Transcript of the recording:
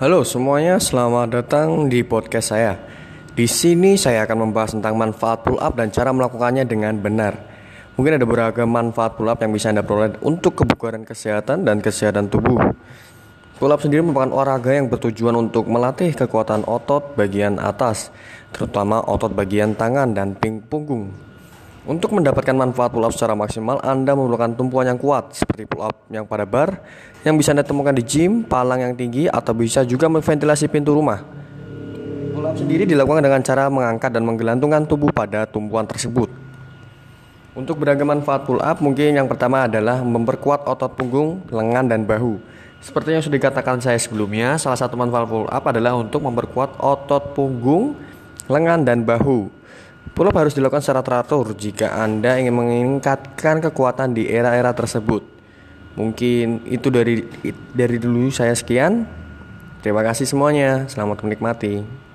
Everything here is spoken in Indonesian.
Halo semuanya, selamat datang di podcast saya. Di sini saya akan membahas tentang manfaat pull up dan cara melakukannya dengan benar. Mungkin ada beragam manfaat pull up yang bisa Anda peroleh untuk kebugaran kesehatan dan kesehatan tubuh. Pull up sendiri merupakan olahraga yang bertujuan untuk melatih kekuatan otot bagian atas, terutama otot bagian tangan dan ping punggung. Untuk mendapatkan manfaat pull up secara maksimal, Anda memerlukan tumpuan yang kuat seperti pull up yang pada bar yang bisa Anda temukan di gym, palang yang tinggi atau bisa juga memventilasi pintu rumah. Pull up sendiri dilakukan dengan cara mengangkat dan menggelantungkan tubuh pada tumpuan tersebut. Untuk beragam manfaat pull up, mungkin yang pertama adalah memperkuat otot punggung, lengan, dan bahu. Seperti yang sudah dikatakan saya sebelumnya, salah satu manfaat pull up adalah untuk memperkuat otot punggung, lengan, dan bahu. Pull up harus dilakukan secara teratur jika Anda ingin meningkatkan kekuatan di era-era tersebut. Mungkin itu dari dari dulu saya sekian. Terima kasih semuanya. Selamat menikmati.